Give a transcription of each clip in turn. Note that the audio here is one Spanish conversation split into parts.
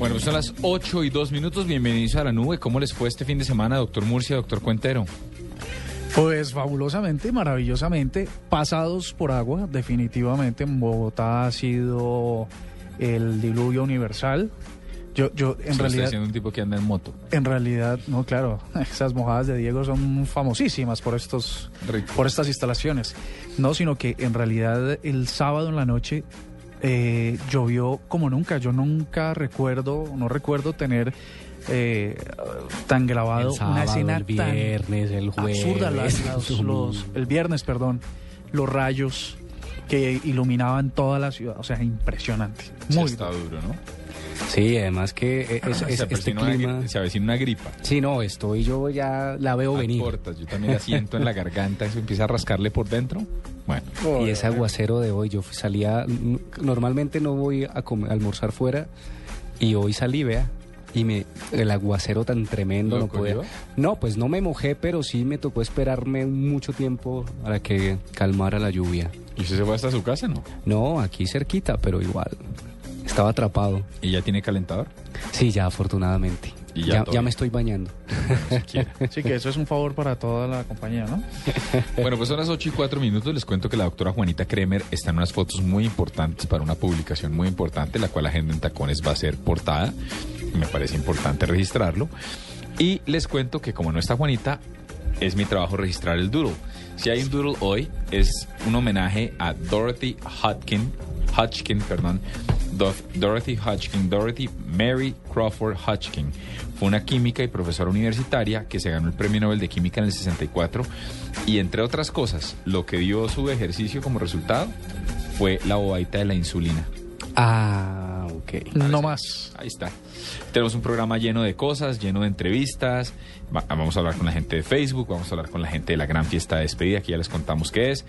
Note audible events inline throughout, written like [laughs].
Bueno, pues son las 8 y 2 minutos. Bienvenidos a la nube. ¿Cómo les fue este fin de semana, doctor Murcia, doctor Cuentero? Pues fabulosamente, maravillosamente, pasados por agua, definitivamente en Bogotá ha sido el diluvio universal. Yo, yo en Sí, realidad, siendo un tipo que anda en moto. en realidad, no, claro, [laughs] esas mojadas de Diego son famosísimas por estos, Rico. por estas instalaciones. No, sino que en realidad el sábado en la noche eh, llovió como nunca. Yo nunca recuerdo, no recuerdo tener eh, tan grabado El sábado, una escena el viernes, el tan jueves. absurda. las- las- los- [laughs] el viernes, perdón, los rayos que iluminaban toda la ciudad. O sea, impresionante. Sí, Muy está duro, ¿no? Sí, además que e- es, es- se, este una, clima... gri- se avecina una gripa. Sí, no, estoy yo ya la veo A venir. cortas. Yo también la siento en la garganta. Eso empieza a rascarle por dentro. Bueno, Y ese aguacero de hoy, yo salía, normalmente no voy a, comer- a almorzar fuera y hoy salí, vea, y me el aguacero tan tremendo ¿Lo no podía. No, pues no me mojé, pero sí me tocó esperarme mucho tiempo para que calmara la lluvia. ¿y usted se fue hasta su casa, no? No, aquí cerquita, pero igual. Estaba atrapado. ¿Y ya tiene calentador? Sí, ya afortunadamente. Y ya ya, ya me estoy bañando. [laughs] Sí, que eso es un favor para toda la compañía, ¿no? [laughs] Bueno, pues son las 8 y 4 minutos. Les cuento que la doctora Juanita Kremer está en unas fotos muy importantes para una publicación muy importante, la cual Agenda en Tacones va a ser portada. Me parece importante registrarlo. Y les cuento que como no está Juanita, es mi trabajo registrar el doodle. Si hay un doodle hoy, es un homenaje a Dorothy Hodgkin, Hodgkin, perdón, Dorothy Hodgkin, Dorothy Mary Crawford Hodgkin. Fue una química y profesora universitaria que se ganó el Premio Nobel de Química en el 64 y entre otras cosas, lo que dio su ejercicio como resultado fue la bobadita de la insulina. Ah, ok. No más. Ahí está. Tenemos un programa lleno de cosas, lleno de entrevistas. Va- vamos a hablar con la gente de Facebook, vamos a hablar con la gente de la gran fiesta de despedida, que ya les contamos qué es.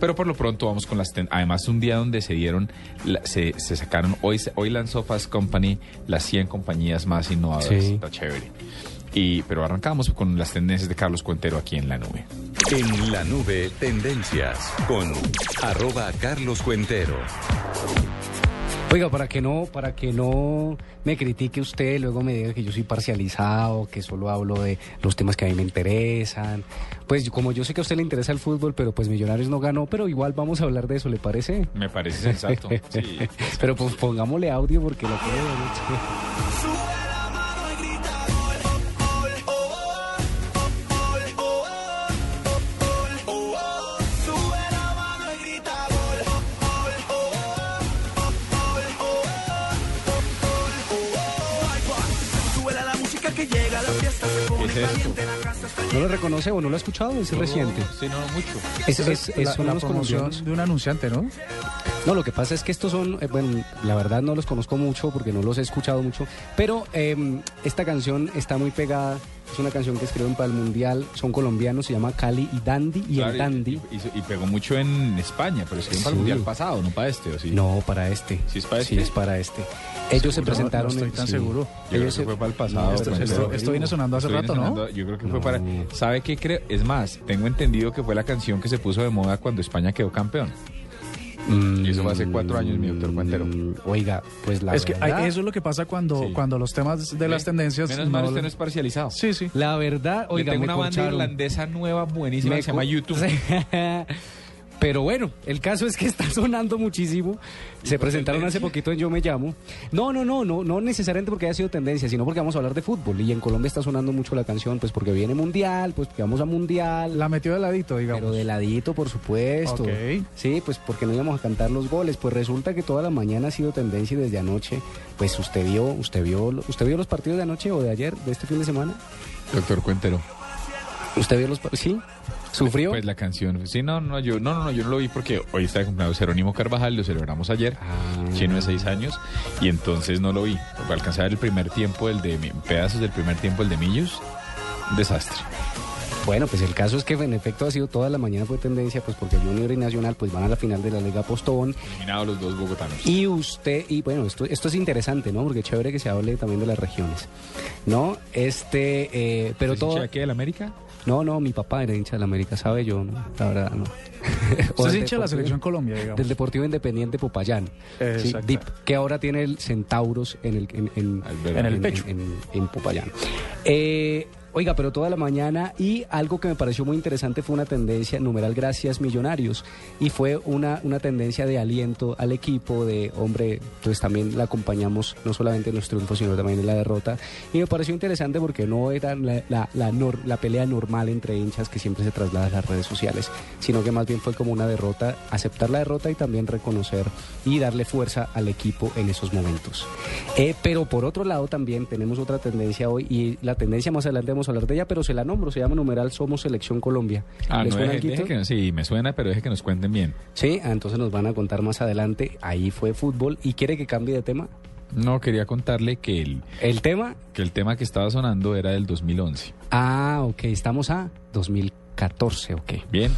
Pero por lo pronto vamos con las... ten- Además, un día donde se dieron, la- se, se sacaron, hoy, hoy lanzó Fast Company las 100 compañías más innovadoras. Sí. Está chévere. Y, pero arrancamos con las tendencias de Carlos Cuentero aquí en la nube. En la nube, tendencias con arroba Carlos Cuentero. Oiga, para que no, para que no me critique usted, luego me diga que yo soy parcializado, que solo hablo de los temas que a mí me interesan. Pues como yo sé que a usted le interesa el fútbol, pero pues Millonarios no ganó, pero igual vamos a hablar de eso, ¿le parece? Me parece sensato. Sí. [laughs] Pero pues pongámosle audio porque lo quiero ¿Qué es esto? ¿No lo reconoce o no lo ha escuchado? Es reciente. Sí, no, mucho. Es, es, es- la, son la promoción de un anunciante, ¿no? No, lo que pasa es que estos son, eh, bueno, la verdad no los conozco mucho porque no los he escuchado mucho, pero eh, esta canción está muy pegada, es una canción que escriben para el Mundial, son colombianos, se llama Cali y Dandy, y Claro, el Dandy, y, y- y pegó mucho en España, pero es que para el Sí. mundial pasado, no para este, ¿o sí? no, para este. ¿Sí es para Sí, este? es para este. Ellos se No, presentaron no estoy en- tan sí. seguro. Yo creo Ellos que se- fue para el pasado. No, Esto, Cuentero. esto- esto viene sonando hace Estoy rato, ¿no? Yo creo que fue No. para. ¿Sabe qué creo? Es más, tengo entendido que fue la canción que se puso de moda cuando España quedó campeón. Mm, Y eso fue hace cuatro años, mi doctor Cuentero. Oiga, pues la es que verdad, eso es lo que pasa cuando, Sí. cuando los temas de las tendencias... Menos mal no- usted no es parcializado. Sí, sí. la verdad, Oiga, tengo me una banda irlandesa nueva, buenísima, Me que se llama YouTube. [laughs] [laughs] Pero bueno, el caso es que [laughs] está sonando muchísimo. Se presentaron hace poquito en Yo Me Llamo. No, no, no, no, no necesariamente porque haya sido tendencia, sino porque vamos a hablar de fútbol. Y en Colombia está sonando mucho la canción, pues porque viene Mundial, pues porque vamos a Mundial. La metió de ladito, digamos. Pero de ladito, por supuesto. Ok. Sí, pues porque no íbamos a cantar los goles. Pues resulta que toda la mañana ha sido tendencia y desde anoche, pues usted vio, usted vio, usted vio los partidos de anoche o de ayer, de este fin de semana. Doctor Cuentero. ¿Usted vio los partidos? Sí. ¿Sufrió? Pues la canción. Sí, no, no, yo no, no, yo no lo vi porque hoy está de cumpleaños Jerónimo Carvajal, lo celebramos ayer, Ah. chino de seis años, y entonces no lo vi. Alcanzar el primer tiempo, el de pedazos del primer tiempo, el de Millos, desastre. Bueno, pues el caso es que en efecto ha sido toda la mañana fue tendencia, pues porque Junior y Nacional pues van a la final de la Liga Postobón. Eliminados los dos bogotanos. Y usted, y bueno, esto, esto es interesante, ¿no? Porque chévere que se hable también de las regiones, ¿no? Este, eh, pero ¿Usted es todo... aquí del América? No, no, mi papá era hincha de la América, ¿sabe? Yo, no, la verdad, no. [laughs] Usted es hincha de la selección Colombia, digamos. Del Deportivo Independiente Popayán, ¿sí? DIP, que ahora tiene el Centauros en el, en, en- En el pecho. en, en Popayán. Eh, oiga, pero toda la mañana y algo que me pareció muy interesante fue una tendencia, numeral gracias millonarios, y fue una, una tendencia de aliento al equipo, de hombre, pues también la acompañamos no solamente en los triunfos, sino también en la derrota, y me pareció interesante porque no era la, la, pelea normal entre hinchas que siempre se traslada a las redes sociales, sino que más bien fue como una derrota, aceptar la derrota y también reconocer y darle fuerza al equipo en esos momentos. Eh, pero por otro lado también tenemos otra tendencia hoy y la tendencia más adelante vamos a hablar de ella, pero se la nombro, se llama numeral Somos Selección Colombia. Ah, ¿Les no, suena deje- alguito? deje que- sí, me suena, pero deje que nos cuenten bien. Sí, ah, entonces nos van a contar más adelante. Ahí fue fútbol. ¿Y quiere que cambie de tema? No, quería contarle que el, El tema. que el tema que estaba sonando era del 2011. Ah, ok, estamos a 2014, ok. Bien.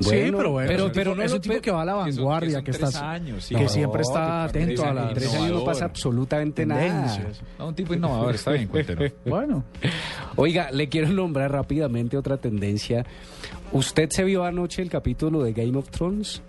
sí, pero bueno, pero- no es un tipo que va a la que son- vanguardia, son que, tres está, años, sí. que No, siempre está que atento a las En tres años no pasa absolutamente nada. No, un tipo innovador, está bien, cuéntenos. [laughs] Bueno, Oiga, le quiero nombrar rápidamente otra tendencia. ¿Usted se vio anoche el capítulo de Game of Thrones?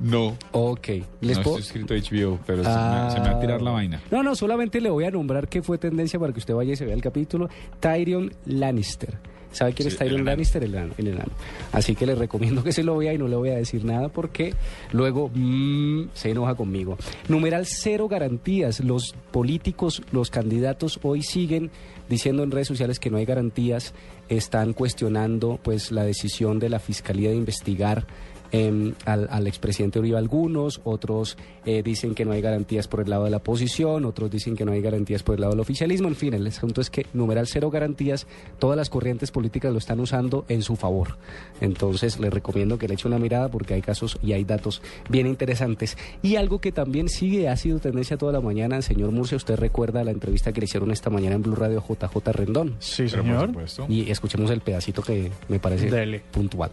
No. Ok. ¿Les no puedo- estoy escrito HBO, pero se, me, se me va a tirar la vaina. No, no, solamente le voy a nombrar qué fue tendencia para que usted vaya y se vea el capítulo. Tyrion Lannister. ¿Sabe quién Sí, es Tyrion el enano. Lannister? El enano, el enano. Así que le recomiendo que se lo vea y no le voy a decir nada porque luego mm, se enoja conmigo. Numeral cero garantías. Los políticos, los candidatos hoy siguen diciendo en redes sociales que no hay garantías. Están cuestionando pues la decisión de la Fiscalía de investigar em, al, al expresidente Uribe algunos, otros eh, dicen que no hay garantías por el lado de la oposición, otros dicen que no hay garantías por el lado del oficialismo, en fin, el asunto es que numeral cero garantías, todas las corrientes políticas lo están usando en su favor. Entonces les recomiendo que le eche una mirada porque hay casos y hay datos bien interesantes. Y algo que también sigue, ha sido tendencia toda la mañana, señor Murcia, usted recuerda la entrevista que le hicieron esta mañana en Blue Radio JJ Rendón. sí, señor. supuesto. Y escuchemos el pedacito que me parece Dele. puntual.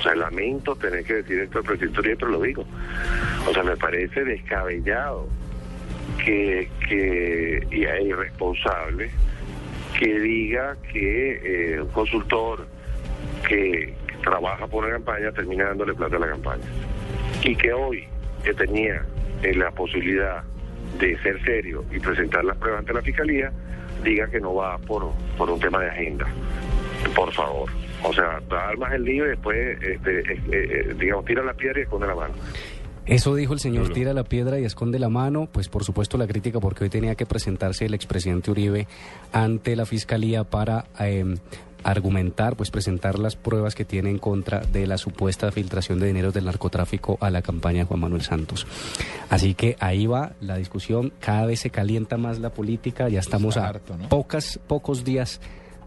O sea, lamento tener que decir esto al presidente Uribe, pero lo digo. O sea, me parece descabellado que, que y irresponsable que diga que eh, un consultor que trabaja por una campaña termina dándole plata a la campaña. Y que hoy, que tenía eh, la posibilidad de ser serio y presentar las pruebas ante la fiscalía, diga que no va por, por un tema de agenda. Por favor. O sea, dar más el lío y después, este, eh, eh, digamos, tira la piedra y esconde la mano. Eso dijo el señor, tira la piedra y esconde la mano, pues por supuesto la crítica porque hoy tenía que presentarse el expresidente Uribe ante la fiscalía para eh, argumentar, pues presentar las pruebas que tiene en contra de la supuesta filtración de dinero del narcotráfico a la campaña de Juan Manuel Santos. Así que ahí va la discusión, cada vez se calienta más la política, ya estamos Está a harto, ¿no? pocas, pocos días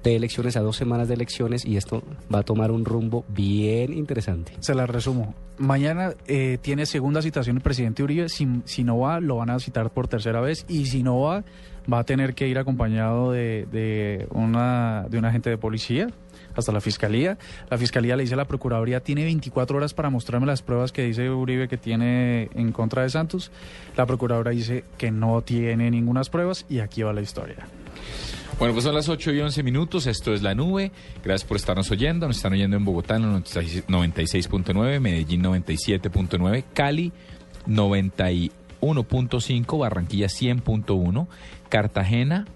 de elecciones, a dos semanas de elecciones y esto va a tomar un rumbo bien interesante. Se la resumo. Mañana eh, tiene segunda citación el presidente Uribe. Si, si no va, lo van a citar por tercera vez. Y si no va, va a tener que ir acompañado de, de una, de un agente de policía hasta la fiscalía. La fiscalía le dice a la procuraduría, tiene 24 horas para mostrarme las pruebas que dice Uribe que tiene en contra de Santos. La procuradora dice que no tiene ninguna pruebas y aquí va la historia. Bueno, pues son las 8 y 11 minutos. Esto es La Nube. Gracias por estarnos oyendo. Nos están oyendo en Bogotá en el 96.9, Medellín 97.9, Cali 91.5, Barranquilla 100.1, Cartagena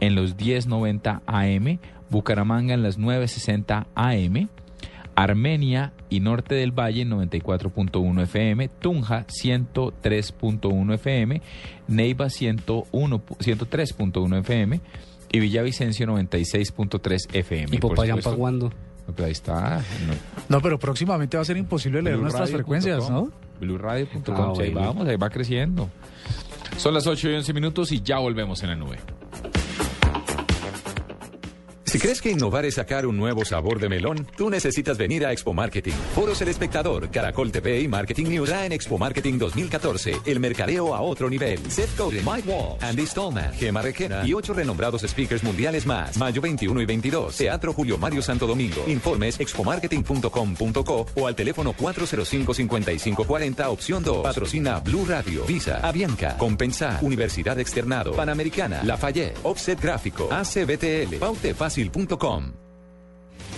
en los 10.90 AM, Bucaramanga en las 9.60 AM. Armenia y Norte del Valle 94.1 FM, Tunja 103.1 FM, Neiva 101 103.1 FM y Villavicencio 96.3 FM. ¿Y para cuándo? No, pero ahí está. No. No, pero próximamente va a ser imposible leer nuestras frecuencias, ¿no? Blueradio.com, Ah, ahí vamos, ahí va creciendo. Son las 8 y 11 minutos y ya volvemos en la nube. Si crees que innovar es sacar un nuevo sabor de melón, tú necesitas venir a Expo Marketing. Foros El Espectador, Caracol TV y Marketing News en Expo Marketing 2014. El mercadeo a otro nivel. Seth Godin, Mike Wall, Andy Stallman, Gemma Requena y ocho renombrados speakers mundiales más. Mayo 21 y 22. Teatro Julio Mario Santo Domingo. Informes expomarketing.com.co o al teléfono 405-5540 opción 2. Patrocina Blue Radio, Visa, Avianca, Compensa, Universidad Externado, Panamericana, Lafayette, Offset Gráfico, ACBTL, Paute Fácil Brasil.com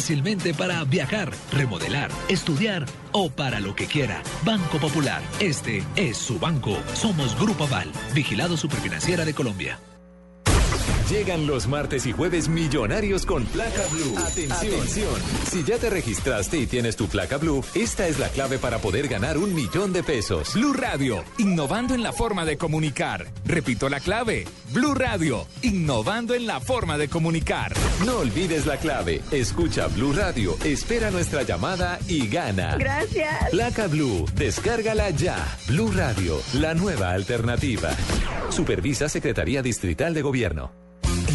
fácilmente para viajar, remodelar, estudiar o para lo que quiera. Banco Popular, este es su banco. Somos Grupo Aval, vigilado superfinanciera de Colombia. Llegan los martes y jueves millonarios con placa blue. Atención. Si ya te registraste y tienes tu placa blue, esta es la clave para poder ganar un millón de pesos. Blue Radio, innovando en la forma de comunicar. Repito la clave. Blue Radio, innovando en la forma de comunicar. No olvides la clave. Escucha Blue Radio, espera nuestra llamada y gana. Gracias. Placa Blue, descárgala ya. Blue Radio, la nueva alternativa. Supervisa Secretaría Distrital de Gobierno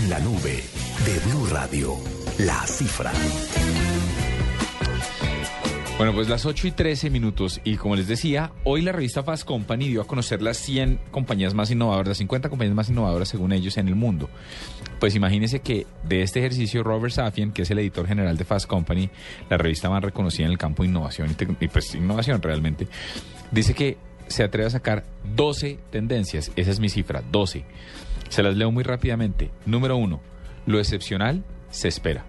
la nube de Blue Radio. La cifra. Bueno, pues las 8 y 13 minutos y como les decía, hoy la revista Fast Company dio a conocer las 100 compañías más innovadoras, las 50 compañías más innovadoras según ellos en el mundo. Pues imagínense que de este ejercicio Robert Safien, que es el editor general de Fast Company, la revista más reconocida en el campo de innovación y, y pues innovación realmente, dice que se atreve a sacar 12 tendencias, esa es mi cifra, 12 se las leo muy rápidamente. Número uno, lo excepcional se espera.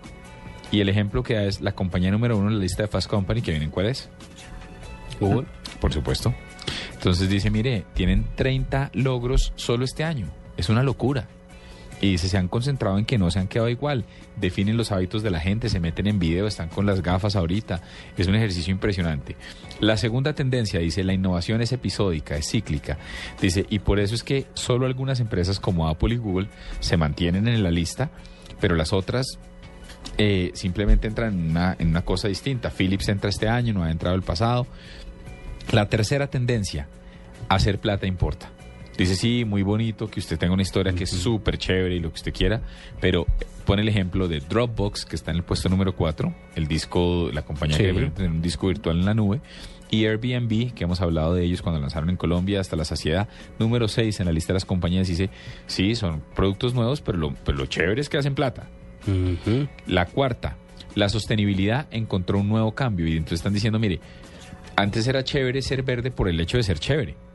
Y el ejemplo que da es la compañía número uno en la lista de Fast Company, que vienen, ¿cuál es? [laughs] Google. Por supuesto. Entonces dice, mire, tienen 30 logros solo este año. Es una locura. Y dice, se han concentrado en que no se han quedado igual. Definen los hábitos de la gente, se meten en video, están con las gafas ahorita. Es un ejercicio impresionante. La segunda tendencia, dice, la innovación es episódica, es cíclica. Dice, y por eso es que solo algunas empresas como Apple y Google se mantienen en la lista, pero las otras eh, simplemente entran en una, en una cosa distinta. Philips entra este año, no ha entrado el pasado. La tercera tendencia, hacer plata importa. Dice, sí, muy bonito que usted tenga una historia que es súper chévere y lo que usted quiera, pero pone el ejemplo de Dropbox, que está en el puesto número 4, el disco, la compañía que tener un disco virtual en la nube, y Airbnb, que hemos hablado de ellos cuando lanzaron en Colombia hasta la saciedad, número 6 en la lista de las compañías, dice, sí, son productos nuevos, pero lo, pero lo chévere es que hacen plata. La cuarta, la sostenibilidad encontró un nuevo cambio y entonces están diciendo, mire, antes era chévere ser verde por el hecho de ser chévere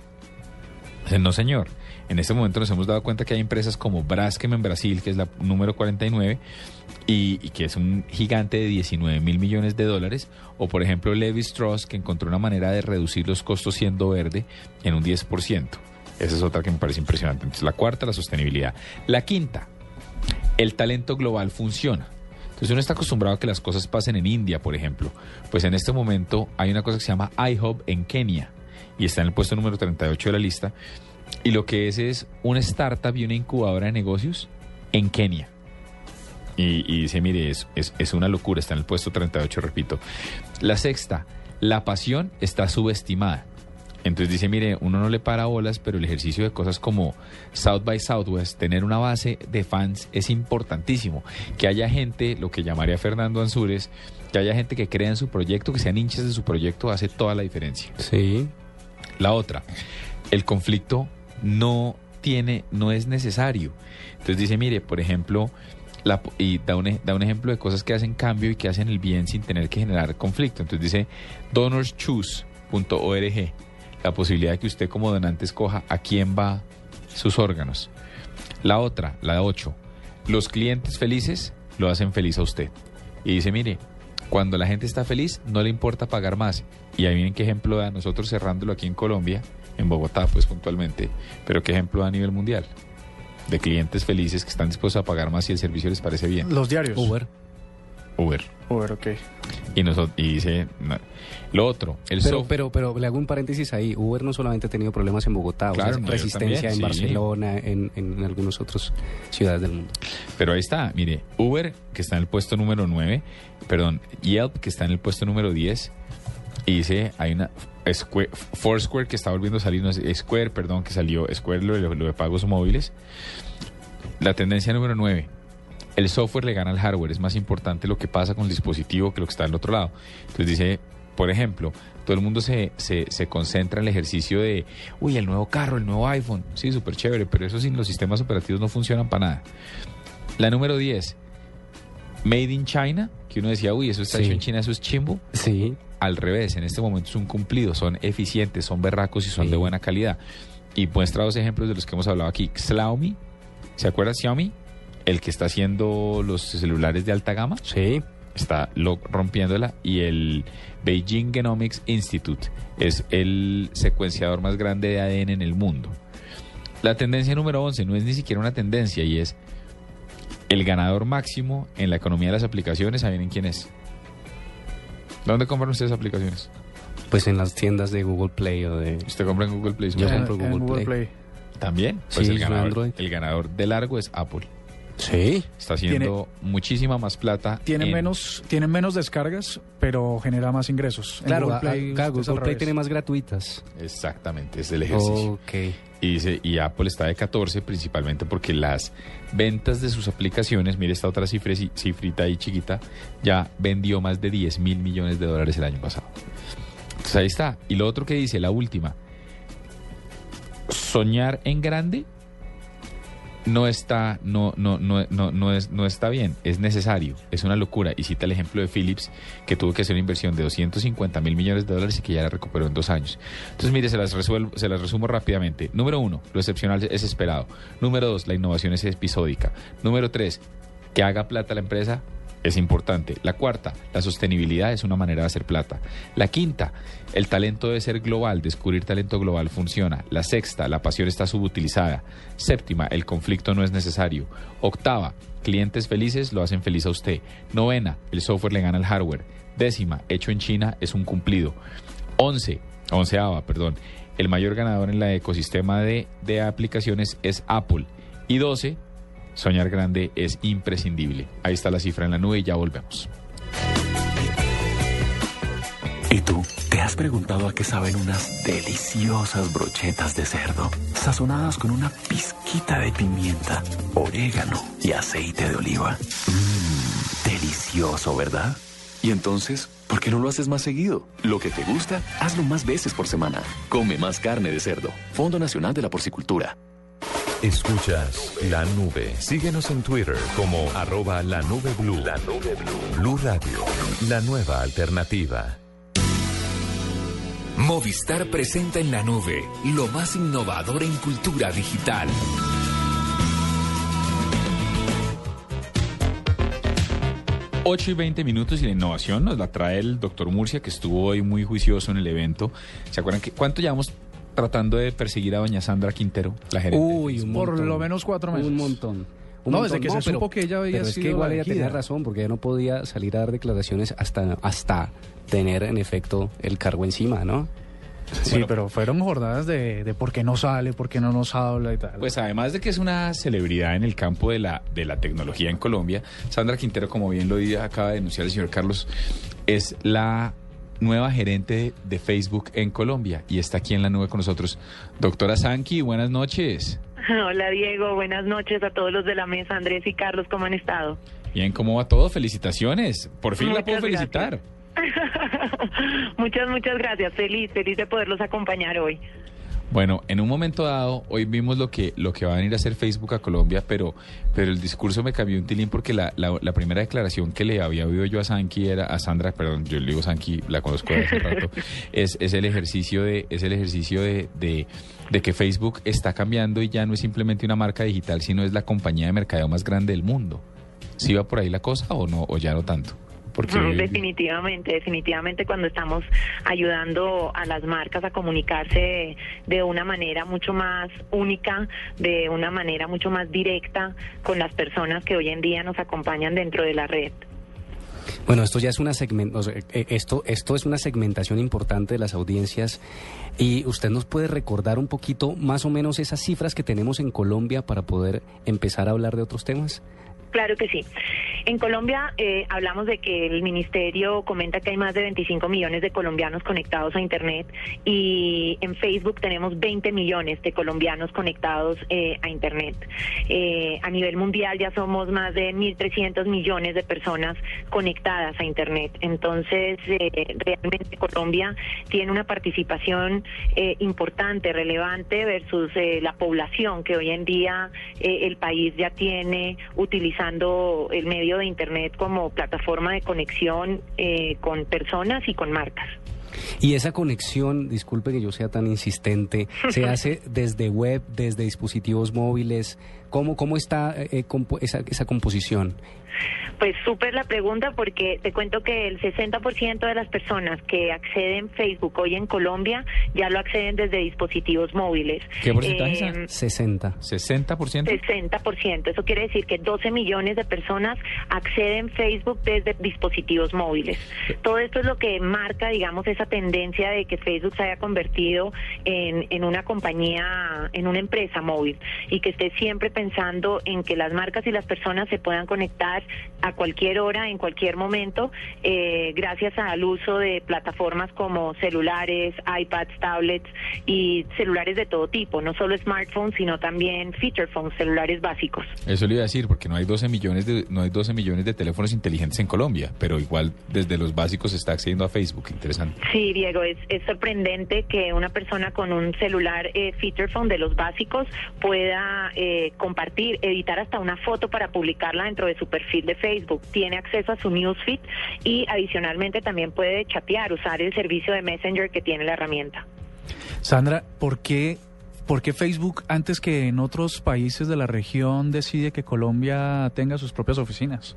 no, señor. En este momento nos hemos dado cuenta que hay empresas como Braskem en Brasil, que es la número 49, y, que es un gigante de 19 mil millones de dólares, o por ejemplo Levi Strauss, que encontró una manera de reducir los costos siendo verde en un 10%. Esa es otra que me parece impresionante. Entonces, la cuarta, la sostenibilidad. La quinta, el talento global funciona. Entonces uno está acostumbrado a que las cosas pasen en India, por ejemplo. Pues en este momento hay una cosa que se llama iHub en Kenia y está en el puesto número 38 de la lista. Y lo que es es una startup y una incubadora de negocios en Kenia. Y, dice, mire, es, es, una locura, está en el puesto 38, repito. La sexta, la pasión está subestimada. Entonces dice, mire, uno no le para bolas, pero el ejercicio de cosas como South by Southwest, tener una base de fans es importantísimo. Que haya gente, lo que llamaría Fernando Ansúrez, que haya gente que crea en su proyecto, que sean hinchas de su proyecto, hace toda la diferencia. Sí. La otra, el conflicto no tiene, no es necesario. Entonces dice, mire, por ejemplo, y da un, da un ejemplo de cosas que hacen cambio y que hacen el bien sin tener que generar conflicto. Entonces dice donorschoose.org, la posibilidad de que usted como donante escoja a quién va sus órganos. La otra, la 8, los clientes felices lo hacen feliz a usted. Y dice, mire, cuando la gente está feliz, no le importa pagar más. Y ahí vienen qué ejemplo da nosotros cerrándolo aquí en Colombia, en Bogotá, pues puntualmente, pero qué ejemplo da a nivel mundial. de clientes felices que están dispuestos a pagar más si el servicio les parece bien. Los diarios. Uber. Uber. Uber, ok. Y, nosotros, y dice, no. lo otro, el Pero, software. pero, pero le hago un paréntesis ahí. Uber no solamente ha tenido problemas en Bogotá, o sea, resistencia también, en sí. Barcelona, en, en algunas otras ciudades del mundo. Pero ahí está, mire, Uber, que está en el puesto número 9, perdón, Yelp, que está en el puesto número 10, y dice, hay una, Square, Foursquare, que está volviendo a salir, no es Square, perdón, que salió, Square, lo, lo- lo de pagos móviles. La tendencia número 9, el software le gana al hardware, es más importante lo que pasa con el dispositivo que lo que está al otro lado. Entonces dice, por ejemplo, todo el mundo se, se, se concentra en el ejercicio de, uy, el nuevo carro, el nuevo iPhone, sí, súper chévere, pero eso sin los sistemas operativos no funcionan para nada. La número 10, Made in China, que uno decía, uy, eso está Sí. hecho en China, eso es chimbo. Sí. Al revés, en este momento es un cumplido, son eficientes, son berracos y son Sí. de buena calidad. Y muestra dos ejemplos de los que hemos hablado aquí. Xiaomi, ¿se acuerda Xiaomi? El que está haciendo los celulares de alta gama, Sí. está lo, rompiéndola. Y el Beijing Genomics Institute es el secuenciador más grande de ADN en el mundo. La tendencia número 11 no es ni siquiera una tendencia y es el ganador máximo en la economía de las aplicaciones. ¿Saben quién es? ¿Dónde compran ustedes aplicaciones? Pues en las tiendas de Google Play o de... ¿Usted compra en Google Play? Yo compro en Google Play. ¿También? Pues Sí, el, ganador, Android. el ganador de largo es Apple. Sí. Está haciendo muchísima más plata. Tiene en- menos, tiene menos descargas, pero genera más ingresos. Claro, Google Play, a- claro, es al Google Play revés. tiene más gratuitas. Exactamente, es el ejercicio. Ok. Y, dice, y Apple está de 14 principalmente porque las ventas de sus aplicaciones, mire esta otra cifra, cifrita ahí chiquita, ya vendió más de 10 mil millones de dólares el año pasado. Entonces ahí está. Y lo otro que dice, la última, soñar en grande no está, no, no, no, no, no, es, no está bien, es necesario, es una locura. Y cita el ejemplo de Philips, que tuvo que hacer una inversión de 250 mil millones de dólares y que ya la recuperó en dos años. Entonces, mire, se las, resuelvo, se las resumo rápidamente. Número uno, lo excepcional es esperado. Número dos, la innovación es episódica. Número tres, que haga plata la empresa es importante. La cuarta, la sostenibilidad es una manera de hacer plata. La quinta, el talento debe ser global, descubrir talento global funciona. La sexta, la pasión está subutilizada. Séptima, el conflicto no es necesario. Octava, clientes felices lo hacen feliz a usted. Novena, el software le gana al hardware. Décima, hecho en China es un cumplido. Once, onceava, perdón, el mayor ganador en el ecosistema de, de aplicaciones es Apple. Y doce, soñar grande es imprescindible. Ahí está la cifra en la nube y ya volvemos. ¿Y tú? ¿Te has preguntado a qué saben unas deliciosas brochetas de cerdo, sazonadas con una pizquita de pimienta, orégano y aceite de oliva? Mmm, delicioso, ¿verdad? Y entonces, ¿por qué no lo haces más seguido? Lo que te gusta, hazlo más veces por semana. Come más carne de cerdo. Fondo Nacional de la Porcicultura. Escuchas la nube. Síguenos en Twitter como arroba la nube blue. La nube blue. Blue Radio, la nueva alternativa. Movistar presenta en la nube lo más innovador en cultura digital. Ocho y 20 minutos y la innovación nos la trae el doctor Murcia, que estuvo hoy muy juicioso en el evento. ¿Se acuerdan que cuánto llevamos tratando de perseguir a doña Sandra Quintero, la gerente? Uy, un Por montón. lo menos cuatro meses. Un montón. Un No, montón. desde que se supo que ella había pero es que sido igual la ella tenía razón, porque ella no podía salir a dar declaraciones hasta, hasta tener en efecto el cargo encima, ¿no? Sí, Bueno. pero fueron jornadas de, de por qué no sale, por qué no nos habla y tal. Pues además de que es una celebridad en el campo de la, de la tecnología en Colombia, Sandra Quintero, como bien lo acaba de denunciar el señor Carlos, es la nueva gerente de Facebook en Colombia y está aquí en la nube con nosotros. Doctora Sanki, buenas noches. [laughs] Hola Diego, buenas noches a todos los de la mesa, Andrés y Carlos, ¿cómo han estado? Bien, ¿cómo va todo? Felicitaciones. Por fin la puedo felicitar. [laughs] muchas, muchas gracias, feliz, feliz de poderlos acompañar hoy. Bueno, en un momento dado, hoy vimos lo que, lo que va a venir a hacer Facebook a Colombia, pero, pero el discurso me cambió un tilín porque la, la, la primera declaración que le había oído yo a Sanki era, a Sandra, perdón, yo le digo Sanki, la conozco de hace rato, [laughs] es, es el ejercicio de, es el ejercicio de, de, de que Facebook está cambiando y ya no es simplemente una marca digital, sino es la compañía de mercadeo más grande del mundo. ¿Sí va por ahí la cosa o no, o ya no tanto? Porque [laughs] Definitivamente, definitivamente cuando estamos ayudando a las marcas a comunicarse de una manera mucho más única, de una manera mucho más directa con las personas que hoy en día nos acompañan dentro de la red. Bueno, esto ya es una segment- o sea, eh, esto, esto es una segmentación importante de las audiencias y usted nos puede recordar un poquito más o menos esas cifras que tenemos en Colombia para poder empezar a hablar de otros temas. Claro que sí. En Colombia eh, hablamos de que el ministerio comenta que hay más de 25 millones de colombianos conectados a Internet y en Facebook tenemos 20 millones de colombianos conectados eh, a Internet. Eh, a nivel mundial ya somos más de 1.300 millones de personas conectadas a Internet. Entonces, realmente Colombia tiene una participación importante, relevante versus la población que hoy en día el país ya tiene utilizando el medio de Internet como plataforma de conexión eh, con personas y con marcas. Y esa conexión, disculpe que yo sea tan insistente, se [laughs] hace desde web, desde dispositivos móviles. ¿Cómo, cómo está eh, compo- esa, esa composición? Pues súper la pregunta porque te cuento que el 60% de las personas que acceden Facebook hoy en Colombia ya lo acceden desde dispositivos móviles. ¿Qué porcentaje es Eh, esa? 60. ¿60%? 60%. Eso quiere decir que 12 millones de personas acceden Facebook desde dispositivos móviles. Todo esto es lo que marca, digamos, esa tendencia de que Facebook se haya convertido en, en una compañía, en una empresa móvil y que esté siempre pensando en que las marcas y las personas se puedan conectar a cualquier hora, en cualquier momento, eh, gracias al uso de plataformas como celulares, iPads, tablets y celulares de todo tipo, no solo smartphones, sino también feature phones, celulares básicos. Eso le iba a decir, porque no hay 12 millones de, no hay 12 millones de teléfonos inteligentes en Colombia, pero igual desde los básicos se está accediendo a Facebook. Interesante. Sí, Diego, es, es sorprendente que una persona con un celular eh, feature phone de los básicos pueda eh, compartir, editar hasta una foto para publicarla dentro de su perfil de Facebook. Tiene acceso a su newsfeed y adicionalmente también puede chatear, usar el servicio de Messenger que tiene la herramienta. Sandra, ¿por qué, ¿por qué Facebook antes que en otros países de la región decide que Colombia tenga sus propias oficinas?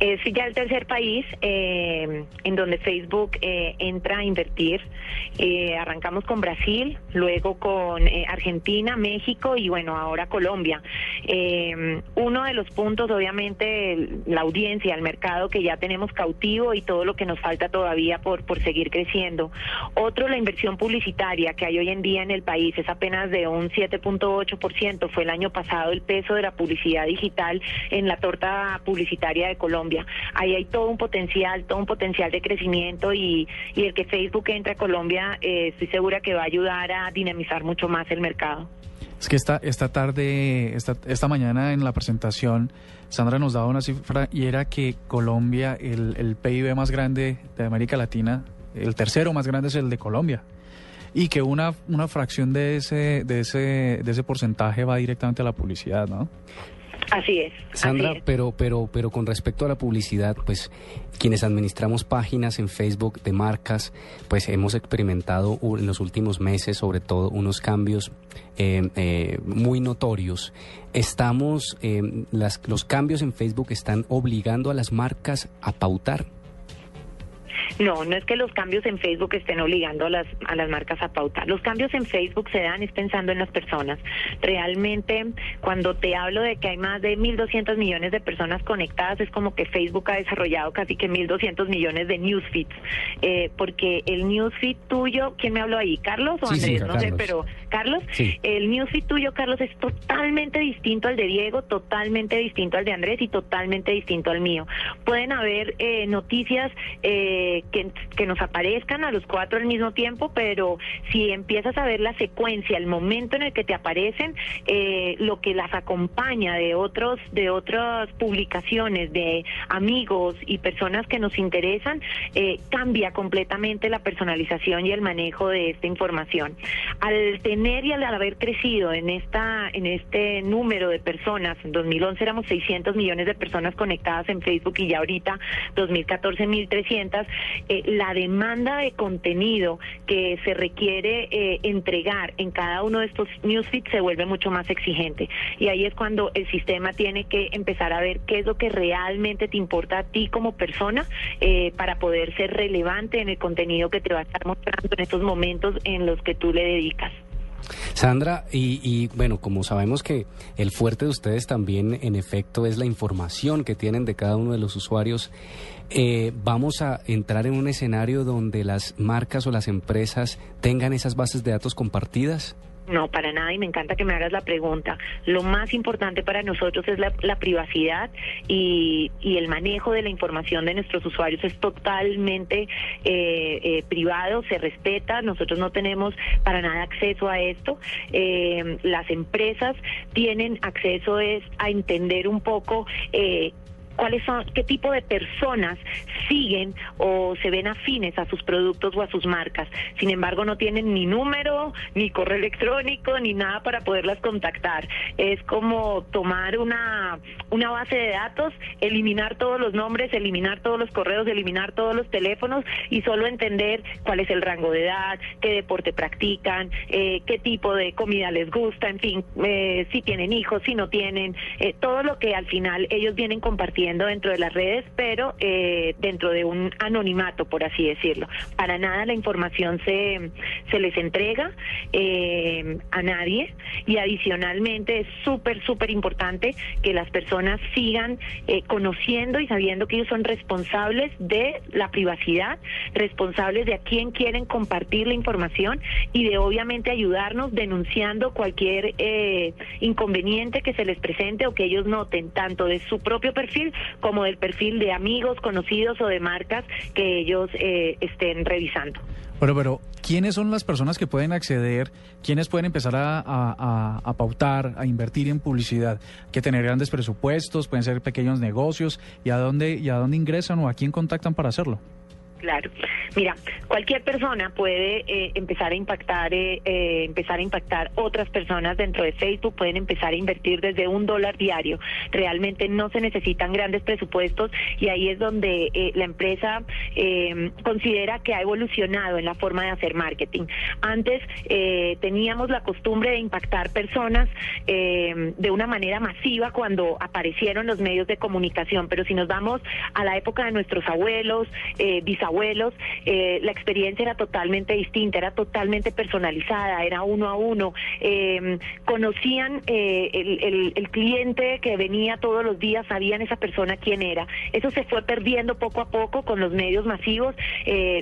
Es ya el tercer país eh, en donde Facebook eh, entra a invertir. Eh, arrancamos con Brasil, luego con eh, Argentina, México y bueno, ahora Colombia. Eh, uno de los puntos, obviamente, la audiencia, el mercado que ya tenemos cautivo y todo lo que nos falta todavía por, por seguir creciendo. Otro, la inversión publicitaria que hay hoy en día en el país es apenas de un 7.8%. Fue el año pasado el peso de la publicidad digital en la torta publicitaria de Colombia. Ahí hay todo un potencial, todo un potencial de crecimiento y, y el que Facebook entre a Colombia, eh, estoy segura que va a ayudar a dinamizar mucho más el mercado. Es que esta, esta tarde, esta, esta mañana en la presentación, Sandra nos daba una cifra y era que Colombia, el, el PIB más grande de América Latina, el tercero más grande es el de Colombia. Y que una, una fracción de ese, de, ese, de ese porcentaje va directamente a la publicidad, ¿no? Así es. Sandra, así es. pero, pero, pero con respecto a la publicidad, pues quienes administramos páginas en Facebook de marcas, pues hemos experimentado en los últimos meses, sobre todo, unos cambios eh, eh, muy notorios. Estamos, eh, las, los cambios en Facebook están obligando a las marcas a pautar. No, no es que los cambios en Facebook estén obligando a las, a las marcas a pautar. Los cambios en Facebook se dan es pensando en las personas. Realmente, cuando te hablo de que hay más de 1.200 millones de personas conectadas, es como que Facebook ha desarrollado casi que 1.200 millones de newsfeeds. Eh, porque el newsfeed tuyo, ¿quién me habló ahí? ¿Carlos o Sí, sí, Andrés? no sé, pero Carlos, Sí. el newsfeed tuyo, Carlos, es totalmente distinto al de Diego, totalmente distinto al de Andrés y totalmente distinto al mío. Pueden haber eh, noticias eh, que, nos aparezcan a los cuatro al mismo tiempo, pero si empiezas a ver la secuencia, el momento en el que te aparecen, eh, lo que las acompaña de otros, de otras publicaciones, de amigos y personas que nos interesan, eh, cambia completamente la personalización y el manejo de esta información. Al tener y al haber crecido en esta, en este número de personas, en 2011 éramos 600 millones de personas conectadas en Facebook y ya ahorita 2014 1.300, eh, la demanda de contenido que se requiere eh, entregar en cada uno de estos newsfeeds se vuelve mucho más exigente. Y ahí es cuando el sistema tiene que empezar a ver qué es lo que realmente te importa a ti como persona eh, para poder ser relevante en el contenido que te va a estar mostrando en estos momentos en los que tú le dedicas. Sandra, y, y, bueno, como sabemos que el fuerte de ustedes también, en efecto, es la información que tienen de cada uno de los usuarios, eh, vamos a entrar en un escenario donde las marcas o las empresas tengan esas bases de datos compartidas. No, para nada, y me encanta que me hagas la pregunta. Lo más importante para nosotros es la, privacidad y, y, el manejo de la información de nuestros usuarios es totalmente eh, eh, privado, se respeta, nosotros no tenemos para nada acceso a esto. Eh, las empresas tienen acceso es a entender un poco eh, cuáles son, qué tipo de personas siguen o se ven afines a sus productos o a sus marcas. Sin embargo, no tienen ni número, ni correo electrónico, ni nada para poderlas contactar. Es como tomar una, una base de datos, eliminar todos los nombres, eliminar todos los correos, eliminar todos los teléfonos y solo entender cuál es el rango de edad, qué deporte practican, eh, qué tipo de comida les gusta, en fin, eh, si tienen hijos, si no tienen, eh, todo lo que al final ellos vienen compartiendo dentro de las redes, pero eh, dentro de un anonimato, por así decirlo. Para nada la información se, se les entrega eh, a nadie y adicionalmente es súper, súper importante que las personas sigan eh, conociendo y sabiendo que ellos son responsables de la privacidad, responsables de a quién quieren compartir la información y de obviamente ayudarnos denunciando cualquier eh, inconveniente que se les presente o que ellos noten, tanto de su propio perfil como del perfil de amigos, conocidos o de marcas que ellos eh, estén revisando. Bueno, pero ¿quiénes son las personas que pueden acceder? ¿Quiénes pueden empezar a, a, a, pautar, a invertir en publicidad? Que tener grandes presupuestos, pueden ser pequeños negocios, ¿y a dónde, y a dónde ingresan o a quién contactan para hacerlo? Claro. Mira, cualquier persona puede eh, empezar a impactar, eh, eh, empezar a impactar otras personas dentro de Facebook, pueden empezar a invertir desde un dólar diario. Realmente no se necesitan grandes presupuestos y ahí es donde eh, la empresa eh, considera que ha evolucionado en la forma de hacer marketing. Antes eh, teníamos la costumbre de impactar personas de una manera masiva cuando aparecieron los medios de comunicación, pero si nos vamos a la época de nuestros abuelos, bisabuelos, abuelos, eh, la experiencia era totalmente distinta, era totalmente personalizada, era uno a uno. Eh, conocían eh, el, el, cliente que venía todos los días, sabían esa persona quién era. Eso se fue perdiendo poco a poco con los medios masivos.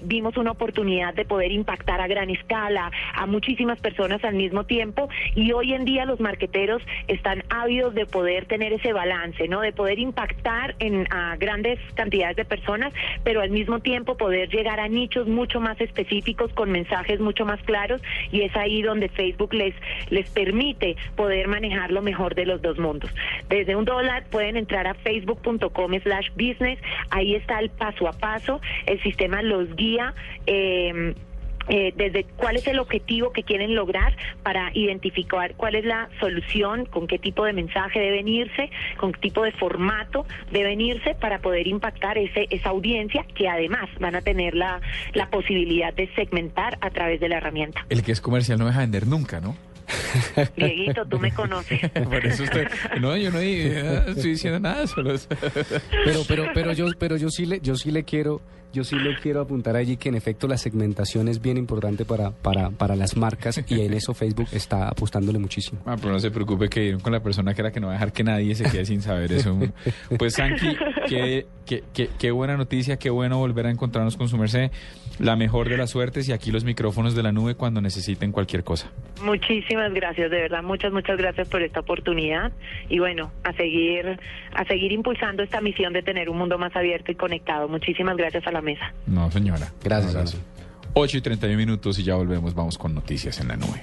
Vimos una oportunidad de poder impactar a gran escala a muchísimas personas al mismo tiempo y hoy en día los marqueteros están ávidos de poder tener ese balance, ¿no? De poder impactar en a grandes cantidades de personas, pero al mismo tiempo poder llegar a nichos mucho más específicos con mensajes mucho más claros y es ahí donde Facebook les, les permite poder manejar lo mejor de los dos mundos. Desde un dólar pueden entrar a facebook.com slash business, ahí está el paso a paso, el sistema los guía. Eh, eh, desde cuál es el objetivo que quieren lograr para identificar cuál es la solución, con qué tipo de mensaje deben irse, con qué tipo de formato deben irse para poder impactar ese, esa audiencia que además van a tener la, la posibilidad de segmentar a través de la herramienta. El que es comercial no deja de vender nunca, ¿no? [laughs] Dieguito, tú me conoces. [laughs] Por eso usted, no, yo no estoy diciendo nada, solo pero pero pero yo pero yo sí le yo sí le quiero yo sí le quiero apuntar allí que en efecto la segmentación es bien importante para, para, para las marcas y en eso Facebook está apostándole muchísimo. Ah, pero no se preocupe que con la persona que era que no va a dejar que nadie se quede sin saber eso. Pues Sanki, qué, qué, qué, qué buena noticia, qué bueno volver a encontrarnos con su merced. La mejor de las suertes y aquí los micrófonos de la nube cuando necesiten cualquier cosa. Muchísimas gracias, de verdad, muchas, muchas gracias por esta oportunidad y bueno, a seguir, a seguir impulsando esta misión de tener un mundo más abierto y conectado. Muchísimas gracias a la mesa. No, señora. Gracias. 8 y 31 minutos y ya volvemos. Vamos con noticias en la nube.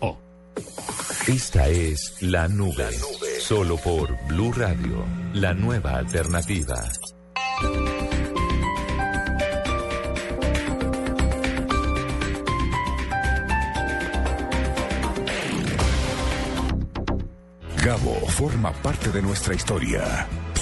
movistar.co. Esta es La Nube. Solo por Blue Radio, la nueva alternativa. Gabo forma parte de nuestra historia.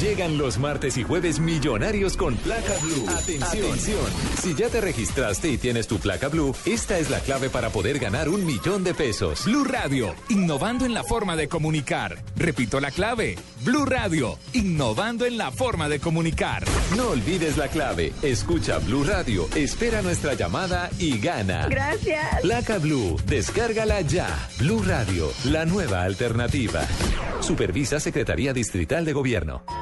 Llegan los martes y jueves millonarios con placa blue. Atención. Si ya te registraste y tienes tu placa blue, esta es la clave para poder ganar un millón de pesos. Blue Radio, innovando en la forma de comunicar. Repito la clave. Blue Radio, innovando en la forma de comunicar. No olvides la clave. Escucha Blue Radio, espera nuestra llamada y gana. Gracias. Placa Blue, descárgala ya. Blue Radio, la nueva alternativa. Supervisa Secretaría Distrital de Gobierno.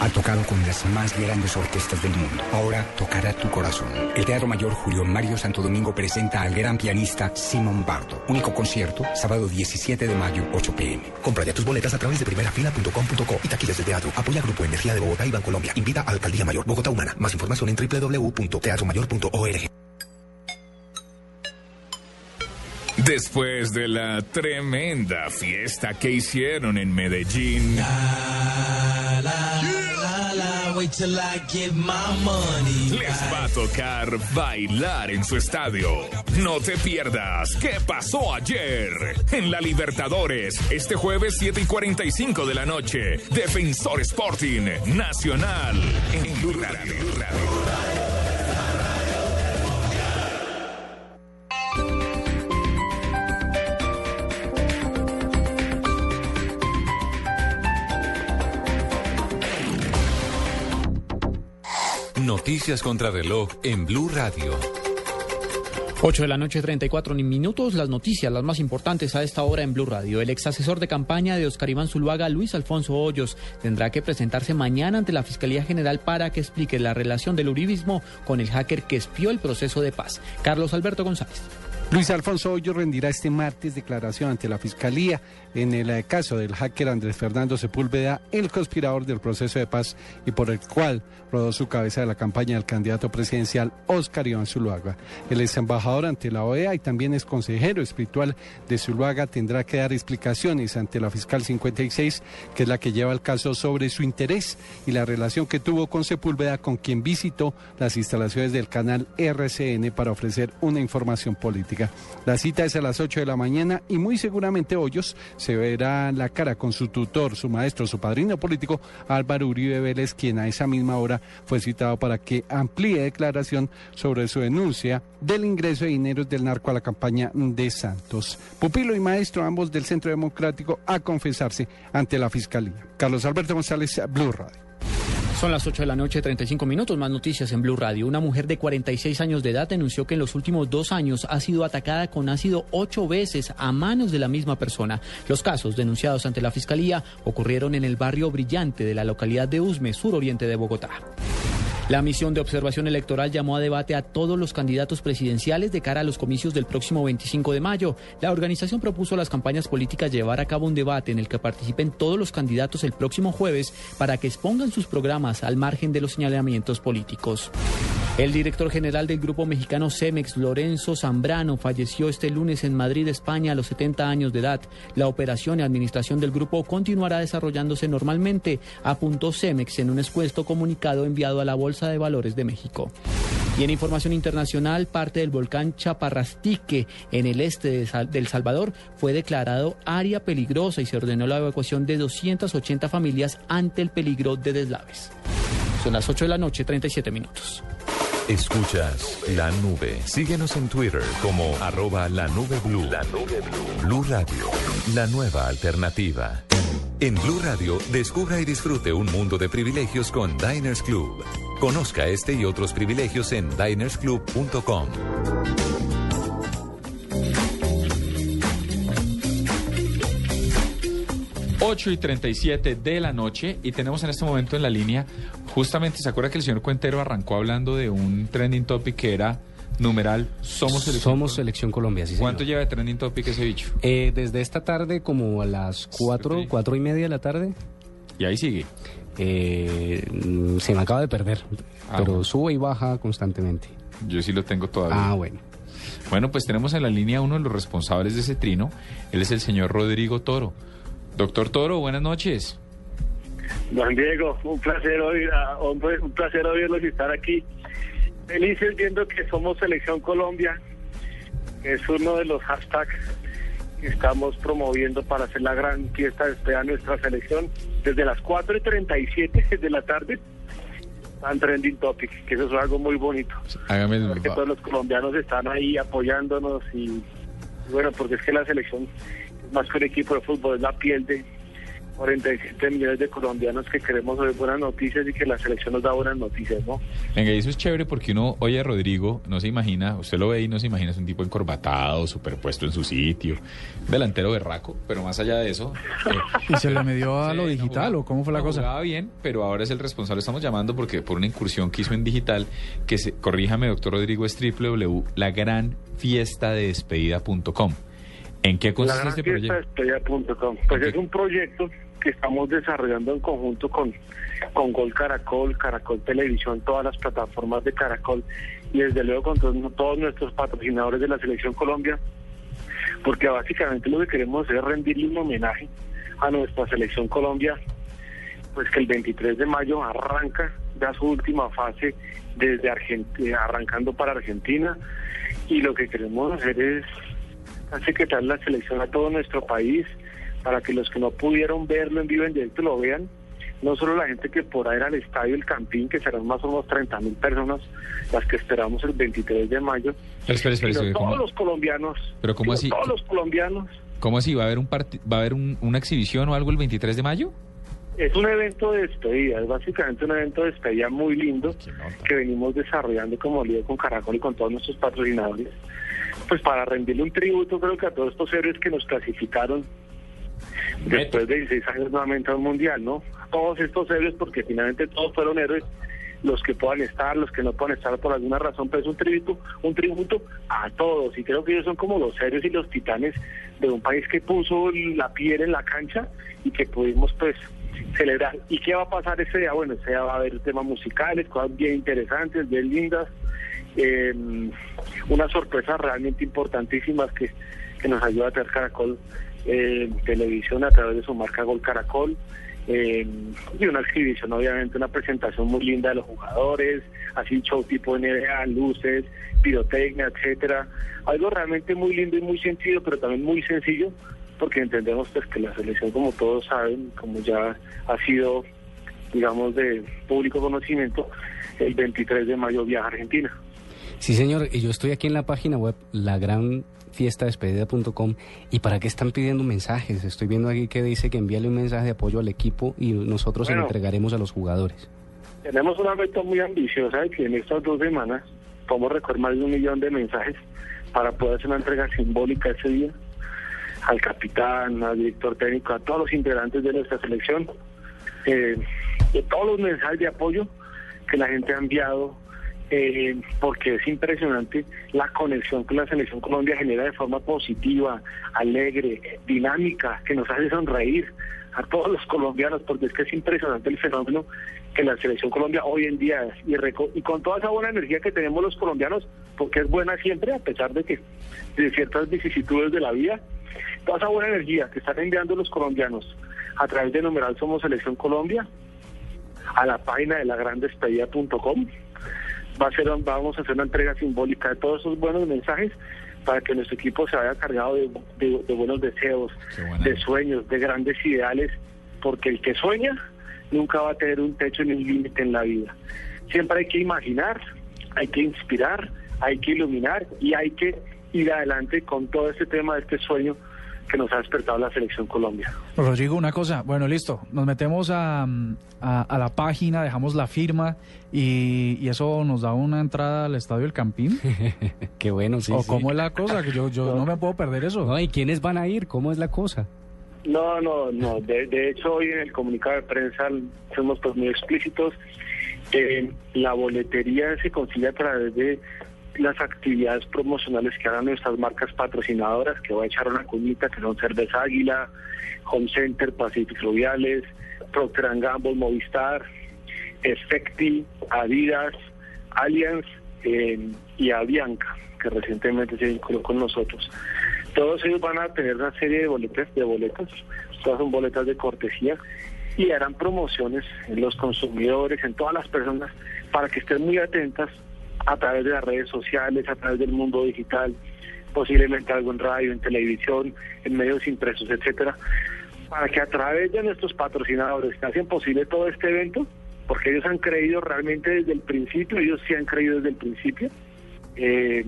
Ha tocado con las más grandes orquestas del mundo. Ahora tocará tu corazón. El Teatro Mayor Julio Mario Santo Domingo presenta al gran pianista Simon Bardo. Único concierto, sábado 17 de mayo, 8 pm. Compra ya tus boletas a través de primerafila.com.co y taquillas del teatro. Apoya Grupo Energía de Bogotá y Bancolombia. Invita a Alcaldía Mayor Bogotá Humana. Más información en www.teatromayor.org. Después de la tremenda fiesta que hicieron en Medellín. Les va a tocar bailar en su estadio. No te pierdas qué pasó ayer en la Libertadores. Este jueves 7 y 45 de la noche. Defensor Sporting Nacional en Blue Radio. Noticias contra reloj en Blue Radio. 8 de la noche, 34 minutos. Las noticias, las más importantes a esta hora en Blue Radio. El ex asesor de campaña de Oscar Iván Zuluaga, Luis Alfonso Hoyos, tendrá que presentarse mañana ante la Fiscalía General para que explique la relación del uribismo con el hacker que espió el proceso de paz. Carlos Alberto González. Luis Alfonso Hoyos rendirá este martes declaración ante la Fiscalía en el eh, caso del hacker Andrés Fernando Sepúlveda, el conspirador del proceso de paz y por el cual rodó su cabeza de la campaña del candidato presidencial Oscar Iván Zuluaga. El ex embajador ante la OEA y también es consejero espiritual de Zuluaga tendrá que dar explicaciones ante la fiscal 56, que es la que lleva el caso sobre su interés y la relación que tuvo con Sepúlveda, con quien visitó las instalaciones del canal RCN para ofrecer una información política. La cita es a las 8 de la mañana y muy seguramente Hoyos se verá la cara con su tutor, su maestro, su padrino político, Álvaro Uribe Vélez, quien a esa misma hora fue citado para que amplíe declaración sobre su denuncia del ingreso de dineros del narco a la campaña de Santos. Pupilo y maestro, ambos del Centro Democrático, a confesarse ante la Fiscalía. Carlos Alberto González, Blue Radio. Son las 8 de la noche, 35 minutos. Más noticias en Blue Radio. Una mujer de 46 años de edad denunció que en los últimos dos años ha sido atacada con ácido ocho veces a manos de la misma persona. Los casos denunciados ante la fiscalía ocurrieron en el barrio Brillante de la localidad de Usme, suroriente de Bogotá. La misión de observación electoral llamó a debate a todos los candidatos presidenciales de cara a los comicios del próximo 25 de mayo. La organización propuso a las campañas políticas llevar a cabo un debate en el que participen todos los candidatos el próximo jueves para que expongan sus programas al margen de los señalamientos políticos. El director general del grupo mexicano Cemex, Lorenzo Zambrano, falleció este lunes en Madrid, España, a los 70 años de edad. La operación y administración del grupo continuará desarrollándose normalmente, apuntó Cemex en un expuesto comunicado enviado a la Bolsa de Valores de México. Y en información internacional, parte del volcán Chaparrastique en el este de Sal- del Salvador fue declarado área peligrosa y se ordenó la evacuación de 280 familias ante el peligro de deslaves. Son las 8 de la noche, 37 minutos. Escuchas la nube. Síguenos en Twitter como arroba la nube blue. La nube blue. Blue Radio, la nueva alternativa. En Blue Radio, descubra y disfrute un mundo de privilegios con Diners Club. Conozca este y otros privilegios en dinersclub.com. 8 y 37 de la noche y tenemos en este momento en la línea, justamente, ¿se acuerda que el señor Cuentero arrancó hablando de un trending topic que era numeral Somos Selección Somos Selección Colombia, sí, señor. ¿Cuánto lleva de trending topic ese bicho? Eh, desde esta tarde, como a las cuatro, cuatro y media de la tarde. Y ahí sigue. Eh, se me acaba de perder, Ah, pero bueno. sube y baja constantemente. Yo sí lo tengo todavía. Ah, bueno. Bueno, pues tenemos en la línea uno de los responsables de ese trino. Él es el señor Rodrigo Toro. Doctor Toro, buenas noches. Juan Diego, un placer oír, a- hombre, un placer oírlos y estar aquí. Felices viendo que somos Selección Colombia. Es uno de los hashtags estamos promoviendo para hacer la gran fiesta de despedida de nuestra selección. Desde las 4 y 37 de la tarde, están trending topic, que eso es algo muy bonito. Hágame el Porque todos los colombianos están ahí apoyándonos y bueno, porque es que la selección es más que un equipo de fútbol, es la piel de 47 millones de colombianos que queremos oír buenas noticias y que la selección nos da buenas noticias, ¿no? Venga, y eso es chévere porque uno oye a Rodrigo, no se imagina, usted lo ve y no se imagina, es un tipo encorbatado, superpuesto en su sitio, delantero berraco, pero más allá de eso... eh, [laughs] ¿Y se le medió a lo digital o cómo fue la no cosa? jugaba bien, pero ahora es el responsable. Estamos llamando porque por una incursión que hizo en digital, que se, corríjame, doctor Rodrigo, es www.lagranfiestadedespedida.com. ¿En qué consiste este proyecto? Pues es un proyecto que estamos desarrollando en conjunto con, con Gol Caracol, Caracol Televisión, todas las plataformas de Caracol y desde luego con todos, todos nuestros patrocinadores de la Selección Colombia, porque básicamente lo que queremos es rendirle un homenaje a nuestra Selección Colombia, pues que el 23 de mayo arranca ya su última fase desde Argentina, arrancando para Argentina y lo que queremos hacer es hace que tal la selección a todo nuestro país para que los que no pudieron verlo en vivo en directo lo vean. No solo la gente que por ahí era al estadio El Campín, que serán más o menos 30 mil personas, las que esperamos el 23 de mayo, Pero todos ¿cómo, los colombianos. Pero ¿cómo así? Todos los colombianos. cómo así? ¿Va a haber, un parti- ¿Va a haber un- una exhibición o algo el 23 de mayo? Es un evento de despedida, es básicamente un evento de despedida muy lindo que venimos desarrollando como líder con Caracol y con todos nuestros patrocinadores. Pues para rendirle un tributo creo que a todos estos héroes que nos clasificaron después de 16 años nuevamente a un mundial, ¿no? Todos estos héroes porque finalmente todos fueron héroes los que puedan estar, los que no puedan estar por alguna razón, pero es un tributo, un tributo a todos y creo que ellos son como los héroes y los titanes de un país que puso la piel en la cancha y que pudimos pues celebrar. ¿Y qué va a pasar ese día? Bueno, ese día va a haber temas musicales, cosas bien interesantes, bien lindas, eh, unas sorpresas realmente importantísimas que, que nos ayuda a tener Caracol eh, Televisión a través de su marca Gol Caracol. eh, y una exhibición, obviamente, una presentación muy linda de los jugadores, así show tipo NBA, luces, pirotecnia, etcétera. Algo realmente muy lindo y muy sencillo, pero también muy sencillo, porque entendemos pues que la selección, como todos saben, como ya ha sido, digamos, de público conocimiento, el 23 de mayo viaja a Argentina. Sí, señor, y yo estoy aquí en la página web, lagranfiestadespedida.com, y para qué están pidiendo mensajes. Estoy viendo aquí que dice que envíale un mensaje de apoyo al equipo y nosotros se lo Bueno. entregaremos a los jugadores. Tenemos una meta muy ambiciosa de que en estas dos semanas podemos recoger más de un millón de mensajes para poder hacer una entrega simbólica ese día al capitán, al director técnico, a todos los integrantes de nuestra selección, eh, de todos los mensajes de apoyo que la gente ha enviado, eh, porque es impresionante la conexión que la Selección Colombia genera de forma positiva, alegre, dinámica, que nos hace sonreír a todos los colombianos, porque es que es impresionante el fenómeno que la Selección Colombia hoy en día es. Y, con toda esa buena energía que tenemos los colombianos, porque es buena siempre, a pesar de que de ciertas vicisitudes de la vida, toda esa buena energía que están enviando los colombianos a través de numeral Somos Selección Colombia, a la página de lagrandespedida.com. Va a ser, vamos a hacer una entrega simbólica de todos esos buenos mensajes para que nuestro equipo se vaya cargado de, de- de buenos deseos, de sueños, de grandes ideales, porque el que sueña nunca va a tener un techo ni un límite en la vida. Siempre hay que imaginar, hay que inspirar, hay que iluminar y hay que ir adelante con todo este tema de este sueño que nos ha despertado la selección Colombia. Rodrigo, una cosa, bueno, listo, nos metemos a, a- a la página, dejamos la firma y, y eso nos da una entrada al Estadio El Campín. [laughs] Qué bueno, sí. ¿O sí. cómo es la cosa? Que yo, yo no me puedo perder eso. No, ¿y quiénes van a ir? ¿Cómo es la cosa? No, no, no. De, de hecho, hoy en el comunicado de prensa fuimos pues muy explícitos. Eh, la boletería se consigue a través de las actividades promocionales que hagan nuestras marcas patrocinadoras, que voy a echar una cuñita, que son Cerveza Águila, Home Center, Pacific Fluviales, Procter Gamble, Movistar, Effecti, Adidas, Allianz eh, y Avianca, que recientemente se vinculó con nosotros. Todos ellos van a tener una serie de boletas, de boletas, todas son boletas de cortesía y harán promociones en los consumidores, en todas las personas, para que estén muy atentas a través de las redes sociales, a través del mundo digital, posiblemente algo en radio, en televisión, en medios impresos, etcétera, para que a través de nuestros patrocinadores que hacen posible todo este evento, porque ellos han creído realmente desde el principio, ellos sí han creído desde el principio, eh,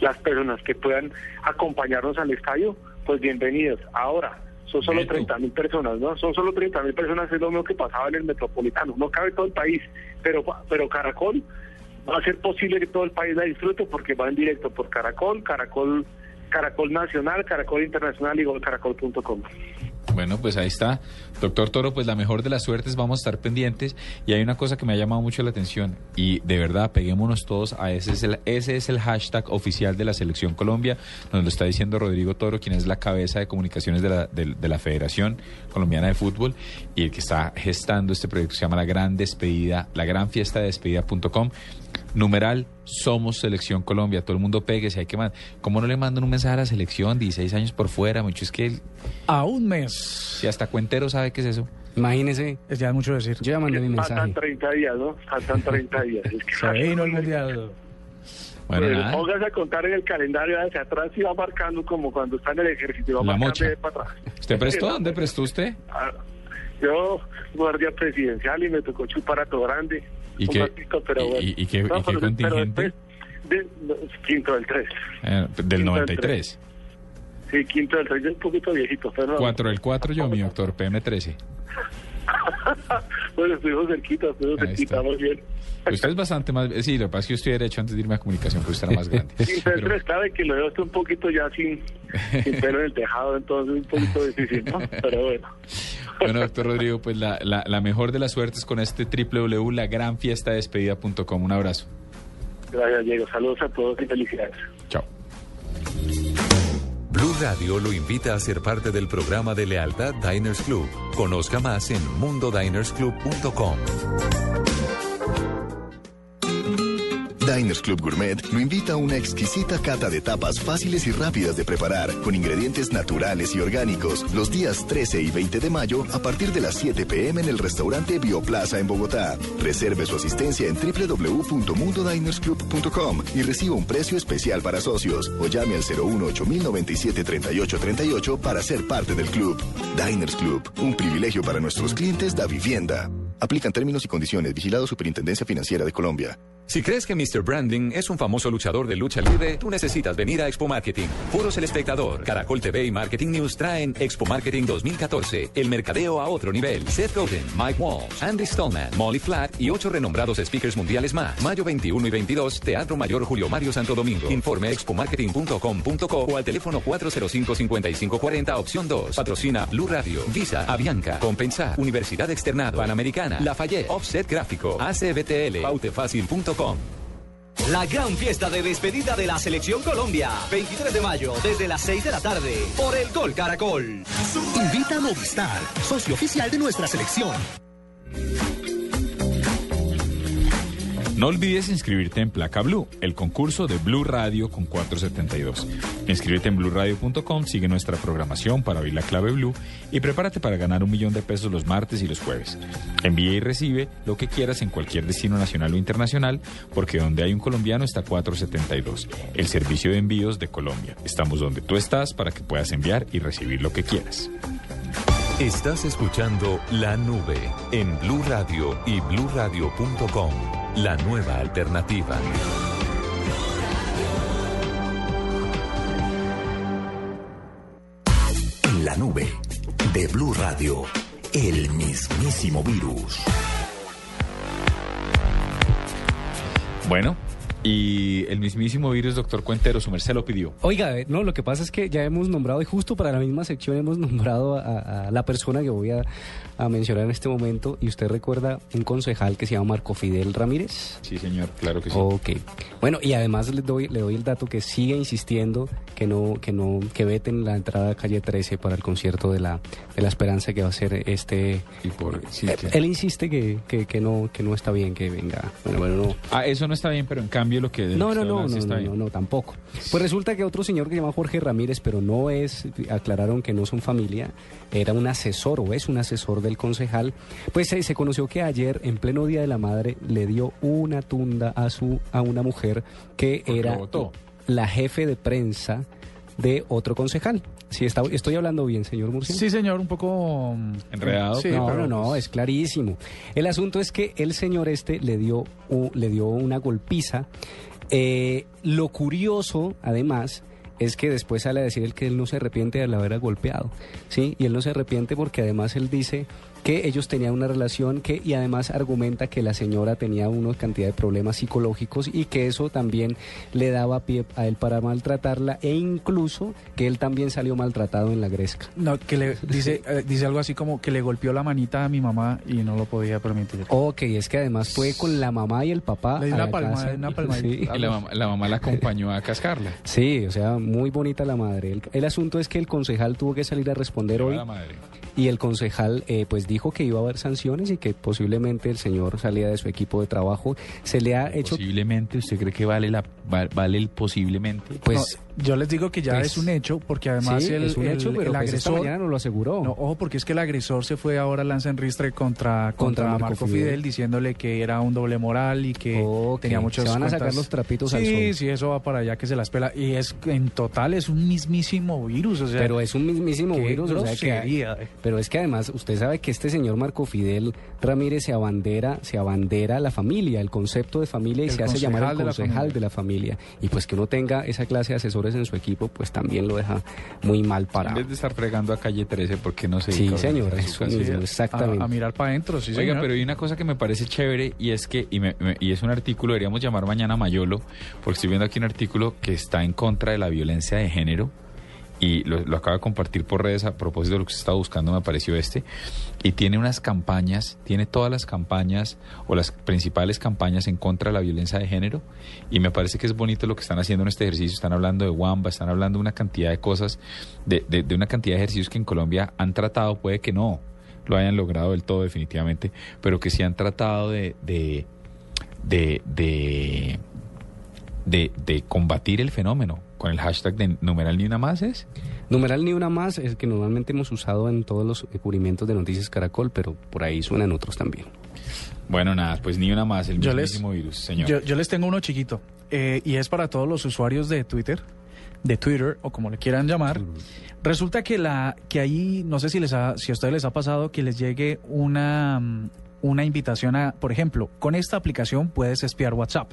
las personas que puedan acompañarnos al estadio, pues bienvenidos. Ahora, son solo 30 mil personas, ¿no? Son solo 30 mil personas, es lo mismo que pasaba en el metropolitano. No cabe todo el país, pero, pero Caracol va a ser posible que todo el país la disfrute porque va en directo por Caracol, Caracol, Caracol Nacional, Caracol Internacional y golcaracol.com. Bueno, pues ahí está. Doctor Toro, pues la mejor de las suertes, vamos a estar pendientes. Y hay una cosa que me ha llamado mucho la atención y de verdad, peguémonos todos a ese es el, ese es el hashtag oficial de la Selección Colombia. Nos lo está diciendo Rodrigo Toro, quien es la cabeza de comunicaciones de la, de, de la Federación Colombiana de Fútbol y el que está gestando este proyecto. Se llama La Gran Despedida, la gran fiesta de despedida.com. Numeral, somos Selección Colombia. Todo el mundo pegue, si hay que mandar. ¿Cómo no le mandan un mensaje a la selección? 16 años por fuera, mucho. Es que A un mes. si hasta Cuentero sabe qué es eso. Imagínese. Es ya mucho decir. Yo ya mandé mi Faltan mensaje. 30 días, ¿no? Faltan 30 días. Es que- Se vino el mundial. Bueno, Pues, nada. póngase a contar en el calendario hacia atrás y va marcando como cuando está en el ejército, va La marcando de para atrás. ¿Usted prestó? ¿Dónde [laughs] prestó usted? Ah, Yo, guardia presidencial y me tocó chupar a todo grande. ¿Y Un qué- pero y- bueno. y- y qué- y qué pero- pero contingente? no, quinto del 3. Eh, del 93. Sí, quinto del 3, un poquito viejito. Pero, 4 del 4 yo, mi doctor PM13. [laughs] bueno, estuvimos cerquita, estuvimos cerquita, muy bien. Usted es bastante más... Sí, lo que pasa es que yo estoy derecho antes de irme a comunicación, pero usted era más grande. Quinto del 3, sabe que lo veo usted un poquito ya sin, sin pelo en el tejado, entonces un poquito difícil, ¿no? [laughs] Pero bueno. Bueno, doctor Rodrigo, pues la, la, la mejor de las suertes con este www.lagranfiestadespedida.com. Un abrazo. Gracias, Diego. Saludos a todos y felicidades. Chao. Blue Radio lo invita a ser parte del programa de lealtad Diners Club. Conozca más en mundodinersclub.com. Diners Club Gourmet lo invita a una exquisita cata de tapas fáciles y rápidas de preparar, con ingredientes naturales y orgánicos, los días 13 y 20 de mayo a partir de las 7 pm en el restaurante Bioplaza en Bogotá. Reserve su asistencia en www.mundodinersclub.com y reciba un precio especial para socios o llame al 018 097 3838 para ser parte del club. Diners Club, un privilegio para nuestros clientes da vivienda. Aplican términos y condiciones. Vigilado Superintendencia Financiera de Colombia. Si crees que mis Mr. Branding es un famoso luchador de lucha libre, tú necesitas venir a Expo Marketing. Foros El Espectador, Caracol TV y Marketing News traen Expo Marketing 2014, el mercadeo a otro nivel. Seth Godin, Mike Walsh, Andy Stallman, Molly Flatt y ocho renombrados speakers mundiales más. Mayo 21 y 22, Teatro Mayor Julio Mario Santo Domingo. Informe expomarketing.com.co o al teléfono 405-5540, opción 2. Patrocina Blue Radio, Visa, Avianca, Compensar, Universidad Externado, Panamericana, Lafayette, Offset Gráfico, ACBTL, pautefacil.com. La gran fiesta de despedida de la Selección Colombia. 23 de mayo, desde las 6 de la tarde, por el Gol Caracol. Invita a Movistar, socio oficial de nuestra selección. No olvides inscribirte en Placa Blue, el concurso de Blue Radio con 472. Inscríbete en bluradio.com, sigue nuestra programación para oír la clave Blue y prepárate para ganar un millón de pesos los martes y los jueves. Envía y recibe lo que quieras en cualquier destino nacional o internacional, porque donde hay un colombiano está 472, el servicio de envíos de Colombia. Estamos donde tú estás para que puedas enviar y recibir lo que quieras. Estás escuchando La Nube en Blue Radio y bluradio.com, la nueva alternativa. En la nube de Blue Radio, el mismísimo virus. Bueno, y el mismísimo virus, doctor Cuentero, su merced lo pidió. Oiga, eh, no, lo que pasa es que ya hemos nombrado, y justo para la misma sección hemos [laughs] nombrado a, a la persona que voy a, a mencionar en este momento, y usted recuerda un concejal que se llama Marco Fidel Ramírez. Sí, señor, claro que sí. Ok. Bueno, y además le doy, le doy el dato que sigue insistiendo que no, que no, que veten la entrada a calle 13 para el concierto de la, de la Esperanza que va a ser este. Y por, sí, Eh, que- Él insiste que, que, que no, que no está bien que venga. Bueno, bueno, no. Ah, eso no está bien, pero en cambio lo que... lo No, que no, no, no, no, tampoco. Pues resulta que otro señor que se llama Jorge Ramírez, pero no es, aclararon que no son familia, era un asesor o es un asesor del concejal. Pues se, se conoció que ayer, en pleno Día de la Madre, le dio una tunda a su a una mujer que era la jefe de prensa de otro concejal. Sí, está, estoy hablando bien, señor Murcia. Sí, señor, un poco... mm, Enredado, Sí, no, pero no, no, pues- es clarísimo. El asunto es que el señor este le dio, le dio una golpiza. Eh, lo curioso, además, es que después sale a decir él que él no se arrepiente de haber golpeado, ¿sí? Y él no se arrepiente porque además él dice que ellos tenían una relación que y además argumenta que la señora tenía una cantidad de problemas psicológicos y que eso también le daba pie a él para maltratarla e incluso que él también salió maltratado en la gresca. No, que le dice, eh, dice algo así como que le golpeó la manita a mi mamá y no lo podía permitir. Ok, es que además fue con la mamá y el papá. Le dio a una la palmada, casa. una palmadita. Sí. Y la, mamá, la mamá la acompañó a cascarla. Sí, o sea, muy bonita la madre. El, el asunto es que el concejal tuvo que salir a responder hoy La madre. Y el concejal eh, pues dijo que iba a haber sanciones y que posiblemente el señor salía de su equipo de trabajo. Se le ha hecho... Posiblemente, ¿usted cree que vale, la, va- vale el posiblemente? Pues No, yo les digo que ya pues, es un hecho, porque además sí, el, es un el- hecho, pero el pues esta agresor... mañana nos lo aseguró. No, ojo, porque es que el agresor se fue ahora a lanza en ristre contra, contra, Contra Marco Marco, Fidel. Fidel. diciéndole que era un doble moral y que Ok, tenía muchas se van a sacar los trapitos sí, al sol. Sí, eso va para allá que se las pela. Y es en total es un mismísimo virus, o sea... pero es un mismísimo virus, o sea que- eh. Pero es que además usted sabe que este señor Marco Fidel Ramírez se abandera, se abandera la familia, el concepto de familia y El se hace llamar el concejal de la familia. de la familia. Y pues que uno tenga esa clase de asesores en su equipo, pues también lo deja muy mal En parado. vez de estar fregando a calle 13, ¿por qué no se Sí, señor, eso mismo, exactamente. a mirar para adentro, sí, Oiga, señor. pero hay una cosa que me parece chévere y es que, y, me- me- y es un artículo, deberíamos llamar mañana a Mayolo, porque estoy viendo aquí un artículo que está en contra de la violencia de género y lo, lo acaba de compartir por redes a propósito de lo que se estaba buscando, me apareció este, y tiene unas campañas, tiene todas las campañas o las principales campañas en contra de la violencia de género y me parece que es bonito lo que están haciendo en este ejercicio, están hablando de Wamba, están hablando de una cantidad de cosas, de, de- de una cantidad de ejercicios que en Colombia han tratado, puede que no lo hayan logrado del todo definitivamente, pero que sí han tratado de, de, de- de combatir el fenómeno con el hashtag de numeral ni una más es. Numeral ni una más es que normalmente hemos usado en todos los cubrimientos de Noticias Caracol, pero por ahí suenan otros también. Bueno, nada, pues ni una más, el Yo les- mismísimo virus, señor. Yo, yo les tengo uno chiquito eh, y es para todos los usuarios de Twitter, de Twitter o como le quieran llamar. Resulta que la que ahí no sé si les ha, si a ustedes les ha pasado que les llegue una mm, una invitación a, por ejemplo, con esta aplicación puedes espiar WhatsApp.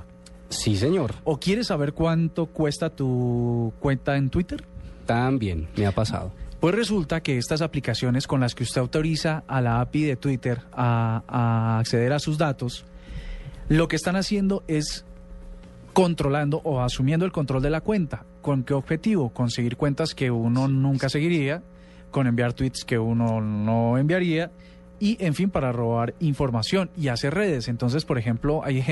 Sí, señor. ¿O quieres saber cuánto cuesta tu cuenta en Twitter? También, me ha pasado. Pues resulta que estas aplicaciones con las que usted autoriza a la API de Twitter a, a acceder a sus datos, lo que están haciendo es controlando o asumiendo el control de la cuenta. ¿Con qué objetivo? Conseguir cuentas que uno nunca seguiría, con enviar tweets que uno no enviaría y, en fin, para robar información y hacer redes. Entonces, por ejemplo, hay,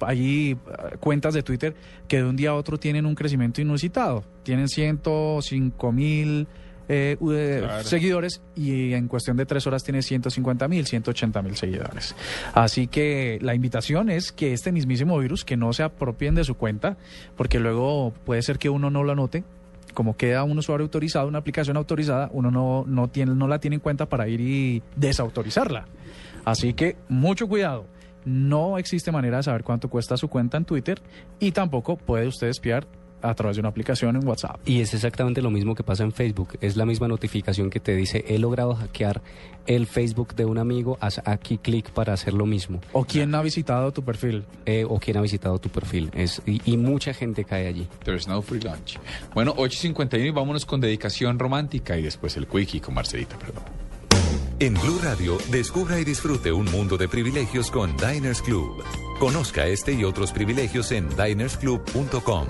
hay eh, cuentas de Twitter que de un día a otro tienen un crecimiento inusitado. Tienen 105 mil eh, eh, Claro. seguidores y en cuestión de tres horas tiene 150 mil, 180 mil seguidores. Así que la invitación es que este mismísimo virus, que no se apropien de su cuenta, porque luego puede ser que uno no lo anote. Como queda un usuario autorizado, una aplicación autorizada, uno no, no, tiene, no la tiene en cuenta para ir y desautorizarla. Así que mucho cuidado. No existe manera de saber cuánto cuesta su cuenta en Twitter y tampoco puede usted espiar a través de una aplicación en WhatsApp. Y es exactamente lo mismo que pasa en Facebook. Es la misma notificación que te dice, he logrado hackear el Facebook de un amigo, haz aquí clic para hacer lo mismo. ¿O quién ha visitado tu perfil? Eh, o quién ha visitado tu perfil. Es, y, y mucha gente cae allí. There's no free lunch. Bueno, 8.51 y vámonos con dedicación romántica y después el quickie con Marcelita, perdón. En Blue Radio, descubra y disfrute un mundo de privilegios con Diners Club. Conozca este y otros privilegios en dinersclub.com.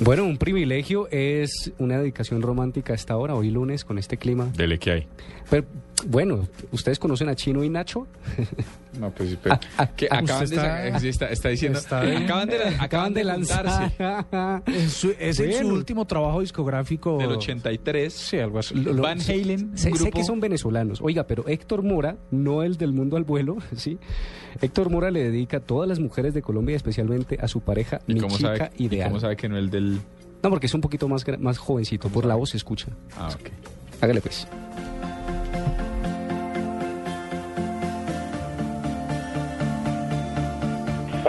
Bueno, un privilegio es una dedicación romántica a esta hora, hoy lunes, con este clima. Dele que hay. Pero, bueno, ¿ustedes conocen a Chino y Nacho? [laughs] No, pues pero, que acaban de sacar- sí, está, está diciendo, está bien. acaban de, acaban de lanzarse Es, su- es en su Bueno. último trabajo discográfico. del 83. Sí, algo así. Lo- lo- Van Halen, Sé, que son venezolanos. Oiga, pero Héctor Mora, no el del mundo al vuelo, [laughs] ¿sí? Héctor Mora le dedica a todas las mujeres de Colombia, especialmente a su pareja, ¿Y mi cómo, chica sabe, y ideal. cómo sabe que no el del...? No, porque es un poquito más, más jovencito, por la voz se escucha. Ah, ok. Hágale pues.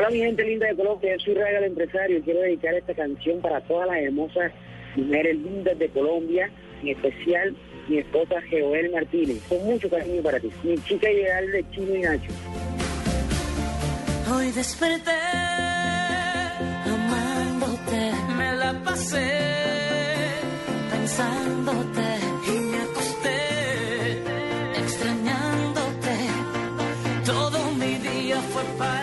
Hola mi gente linda de Colombia, soy Raga empresario y quiero dedicar esta canción para todas las hermosas mujeres lindas de Colombia, en especial mi esposa Joel Martínez. Con mucho cariño para ti, mi chica ideal de Chino y Nacho. Hoy desperté amándote, me la pasé pensándote y me acosté extrañándote. Todo mi día fue para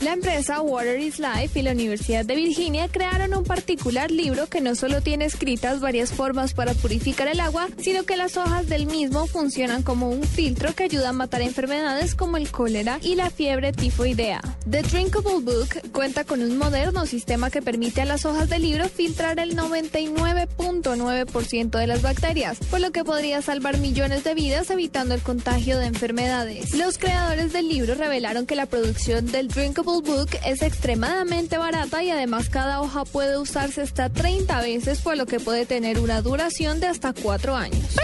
La empresa Water is Life y la Universidad de Virginia crearon un particular libro que no solo tiene escritas varias formas para purificar el agua, sino que las hojas del mismo funcionan como un filtro que ayuda a matar enfermedades como el cólera y la fiebre tifoidea. The Drinkable Book cuenta con un moderno sistema que permite a las hojas del libro filtrar el 99.9% de las bacterias, por lo que podría salvar millones de vidas evitando el contagio de enfermedades. Los creadores del libro revelaron que la producción del Drinkable Book es extremadamente barata y además cada hoja puede usarse hasta 30 veces, por lo que puede tener una duración de hasta 4 años.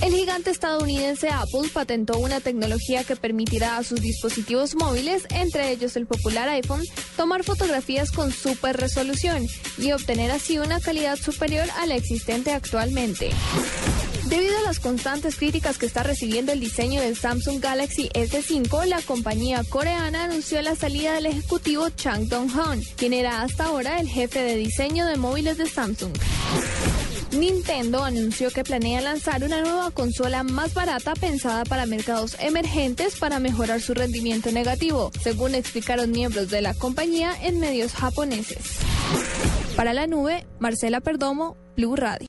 El gigante estadounidense Apple patentó una tecnología que permitirá a sus dispositivos móviles, entre ellos el popular iPhone, tomar fotografías con super resolución y obtener así una calidad superior a la existente actualmente. Debido a las constantes críticas que está recibiendo el diseño del Samsung Galaxy S5, la compañía coreana anunció la salida del ejecutivo Chang Dong-hoon, quien era hasta ahora el jefe de diseño de móviles de Samsung. Nintendo anunció que planea lanzar una nueva consola más barata pensada para mercados emergentes para mejorar su rendimiento negativo, según explicaron miembros de la compañía en medios japoneses. Para la nube, Marcela Perdomo, Blue Radio.